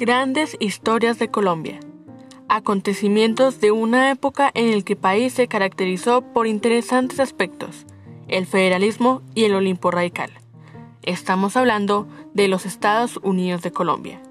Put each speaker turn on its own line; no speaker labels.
Grandes historias de Colombia. Acontecimientos de una época en el que el país se caracterizó por interesantes aspectos, el federalismo y el Olimpo radical. Estamos hablando de los Estados Unidos de Colombia.